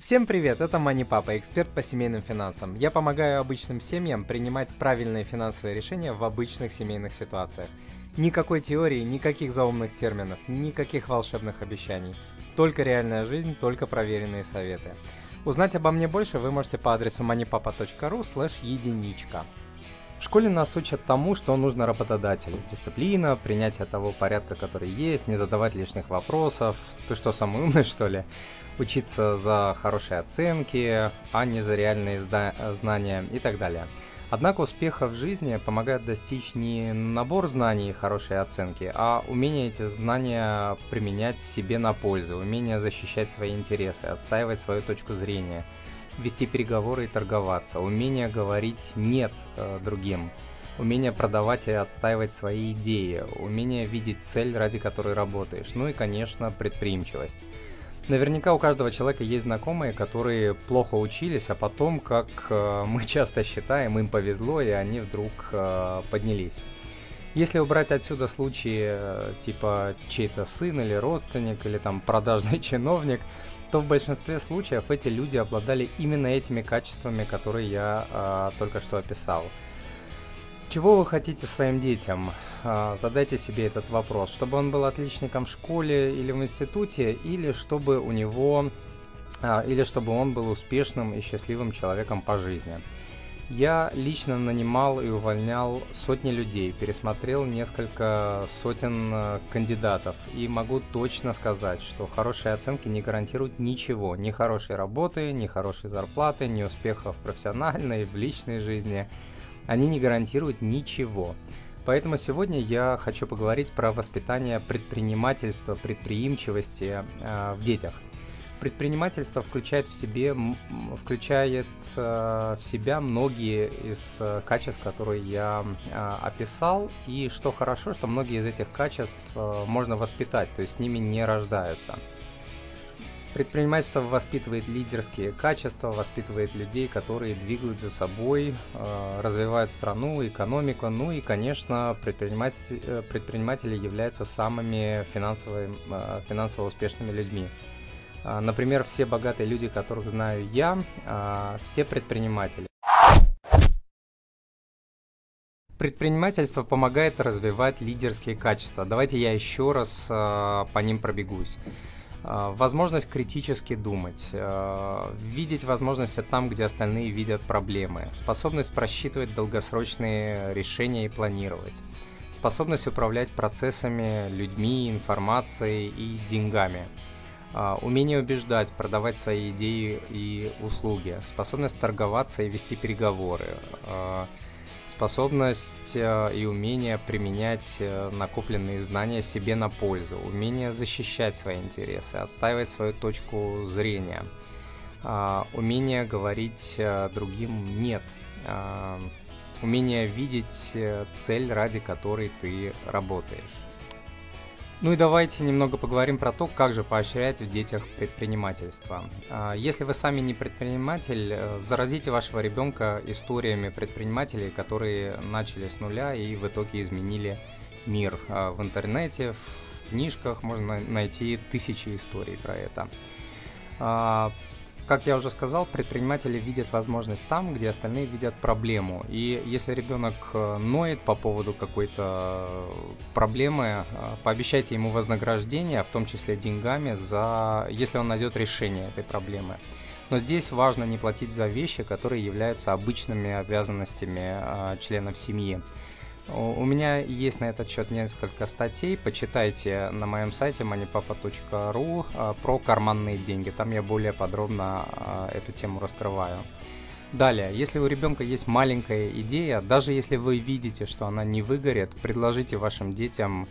Всем привет, это Мани Папа, эксперт по семейным финансам. Я помогаю обычным семьям принимать правильные финансовые решения в обычных семейных ситуациях. Никакой теории, никаких заумных терминов, никаких волшебных обещаний. Только реальная жизнь, только проверенные советы. Узнать обо мне больше вы можете по адресу moneypapa.ru слэш единичка. В школе нас учат тому, что нужно работодателю. Дисциплина, принятие того порядка, который есть, не задавать лишних вопросов. Ты что, самый умный, что ли? Учиться за хорошие оценки, а не за реальные знания и так далее. Однако успеха в жизни помогает достичь не набор знаний и хорошие оценки, а умение эти знания применять себе на пользу, умение защищать свои интересы, отстаивать свою точку зрения, вести переговоры и торговаться, умение говорить «нет» э, другим, умение продавать и отстаивать свои идеи, умение видеть цель, ради которой работаешь, ну и, конечно, предприимчивость. Наверняка у каждого человека есть знакомые, которые плохо учились, а потом, как э, мы часто считаем, им повезло, и они вдруг э, поднялись. Если убрать отсюда случаи э, типа чей-то сын или родственник, или там продажный чиновник, то в большинстве случаев эти люди обладали именно этими качествами, которые я э, только что описал. Чего вы хотите своим детям? А, задайте себе этот вопрос. Чтобы он был отличником в школе или в институте, или чтобы у него, а, или чтобы он был успешным и счастливым человеком по жизни. Я лично нанимал и увольнял сотни людей, пересмотрел несколько сотен э, кандидатов и могу точно сказать, что хорошие оценки не гарантируют ничего, ни хорошей работы, ни хорошей зарплаты, ни успехов профессиональной, в личной жизни – они не гарантируют ничего. Поэтому сегодня я хочу поговорить про воспитание предпринимательства, предприимчивости э, в детях. Предпринимательство включает в себе, включает э, в себя многие из э, качеств, которые я э, описал. И что хорошо, что многие из этих качеств э, можно воспитать, то есть с ними не рождаются. Предпринимательство воспитывает лидерские качества, воспитывает людей, которые двигают за собой, э, развивают страну, экономику. Ну и, конечно, предприниматели, э, предприниматели являются самыми финансово, э, финансово успешными людьми. Например, все богатые люди, которых знаю я, все предприниматели. Предпринимательство помогает развивать лидерские качества. Давайте я еще раз по ним пробегусь. А, возможность критически думать, а, видеть возможности там, где остальные видят проблемы, способность просчитывать долгосрочные решения и планировать, способность управлять процессами, людьми, информацией и деньгами, а, умение убеждать, продавать свои идеи и услуги, способность торговаться и вести переговоры, способность э, и умение применять э, накопленные знания себе на пользу, умение защищать свои интересы, отстаивать свою точку зрения, а, умение говорить э, другим «нет», а, умение видеть цель, ради которой ты работаешь. Ну и давайте немного поговорим про то, как же поощрять в детях предпринимательство. А, если вы сами не предприниматель, э, заразите вашего ребенка историями предпринимателей, которые начали с нуля и в итоге изменили мир. А, в интернете, в книжках можно найти тысячи историй про это. А, как я уже сказал, предприниматели видят возможность там, где остальные видят проблему. И если ребенок э, ноет по поводу какой-то проблемы, э, пообещайте ему вознаграждение, в том числе деньгами, за если он найдет решение этой проблемы. Но здесь важно не платить за вещи, которые являются обычными обязанностями э, членов семьи. У меня есть на этот счет несколько статей. Почитайте на моем сайте moneypapa.ru а, про карманные деньги. Там я более подробно а, эту тему раскрываю. Далее, если у ребенка есть маленькая идея, даже если вы видите, что она не выгорит, предложите вашим детям,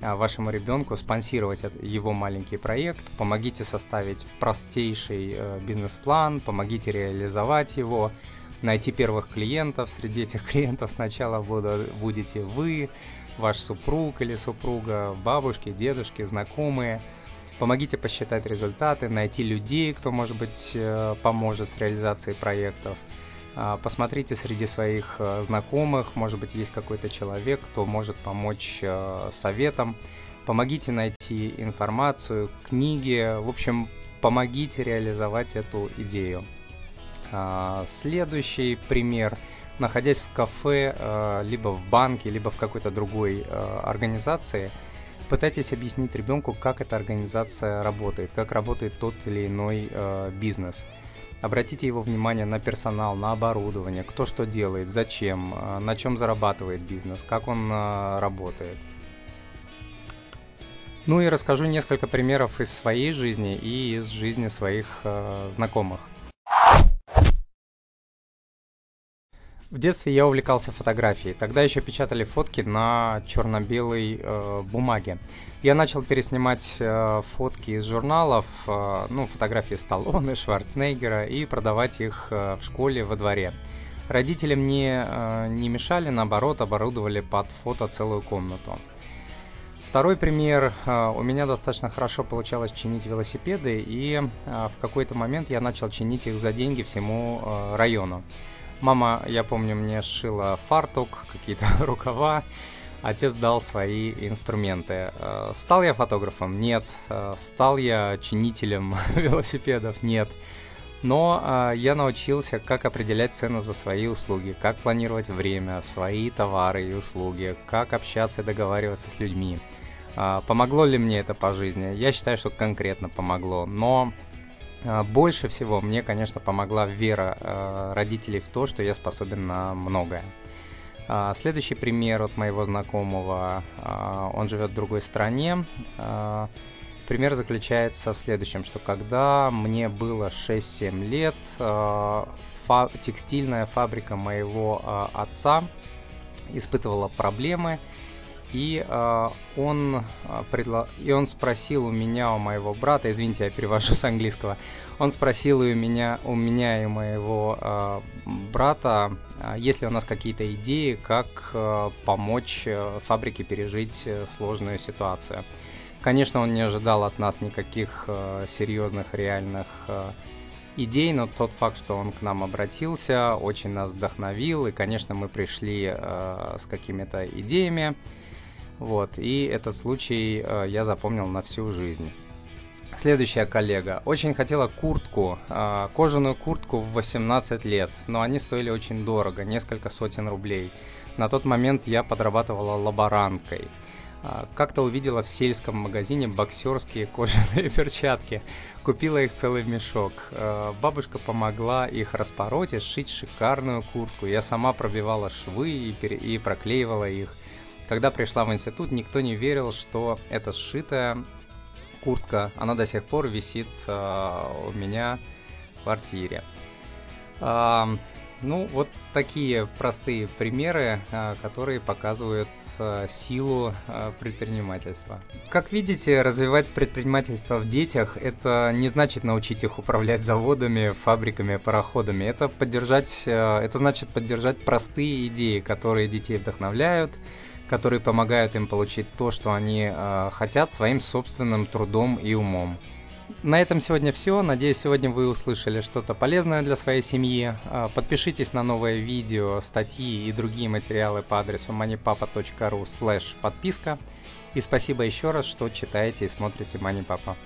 а, вашему ребенку спонсировать его маленький проект, помогите составить простейший э, бизнес-план, помогите реализовать его, найти первых клиентов. Среди этих клиентов сначала будете вы, ваш супруг или супруга, бабушки, дедушки, знакомые. Помогите посчитать результаты, найти людей, кто, может быть, э, поможет с реализацией проектов. А, посмотрите среди своих э, знакомых, может быть, есть какой-то человек, кто может помочь э, советом. Помогите найти информацию, книги. В общем, помогите реализовать эту идею. А, следующий пример. Находясь в кафе, а, либо в банке, либо в какой-то другой а, организации, пытайтесь объяснить ребенку, как эта организация работает, как работает тот или иной бизнес. Обратите его внимание на персонал, на оборудование, кто что делает, зачем, на чем зарабатывает бизнес, как он работает. Ну и расскажу несколько примеров из своей жизни и из жизни своих знакомых. В детстве я увлекался фотографией. Тогда еще печатали фотки на черно-белой э, бумаге. Я начал переснимать э, фотки из журналов, э, ну, фотографии Сталлоне, Шварценеггера, и продавать их э, в школе во дворе. Родители мне э, не мешали, наоборот, оборудовали под фото целую комнату. Второй пример. Э, у меня достаточно хорошо получалось чинить велосипеды, и э, в какой-то момент я начал чинить их за деньги всему э, району. Мама, я помню, мне сшила фартук, какие-то рукава. Отец дал свои инструменты. Э, стал я фотографом? Нет. Э, стал я чинителем велосипедов? Нет. Но э, я научился, как определять цену за свои услуги, как планировать время, свои товары и услуги, как общаться и договариваться с людьми. Помогло ли мне это по жизни? Я считаю, что конкретно помогло. Но больше всего мне, конечно, помогла вера э, родителей в то, что я способен на многое. А, следующий пример от моего знакомого, а, он живет в другой стране. Пример заключается в следующем, что когда мне было 6-7 лет, фа- текстильная фабрика моего отца испытывала проблемы, и э, он э, предла... и он спросил у меня, у моего брата, извините, я перевожу с английского, он спросил у меня, у меня и моего э, брата, э, есть ли у нас какие-то идеи, как э, помочь э, фабрике пережить сложную ситуацию. Конечно, он не ожидал от нас никаких э, серьезных, реальных э, идей, но тот факт, что он к нам обратился, очень нас вдохновил, и, конечно, мы пришли э, с какими-то идеями. Вот, и этот случай э, я запомнил на всю жизнь. Следующая коллега очень хотела куртку, э, кожаную куртку в 18 лет, но они стоили очень дорого, несколько сотен рублей. На тот момент я подрабатывала лаборанткой. Э, как-то увидела в сельском магазине боксерские кожаные перчатки. Купила их целый мешок. Э, бабушка помогла их распороть и сшить шикарную куртку. Я сама пробивала швы и, пере... и проклеивала их. Когда пришла в институт, никто не верил, что эта сшитая куртка, она до сих пор висит э, у меня в квартире. Э, ну, вот такие простые примеры, э, которые показывают силу предпринимательства. Как видите, развивать предпринимательство в детях – это не значит научить их управлять заводами, фабриками, пароходами. Это поддержать, это значит поддержать простые идеи, которые детей вдохновляют, которые помогают им получить то, что они э, хотят своим собственным трудом и умом. На этом сегодня все. Надеюсь, сегодня вы услышали что-то полезное для своей семьи. А, подпишитесь на новое видео, статьи и другие материалы по адресу moneypapa.ru подписка. И спасибо еще раз, что читаете и смотрите Papa.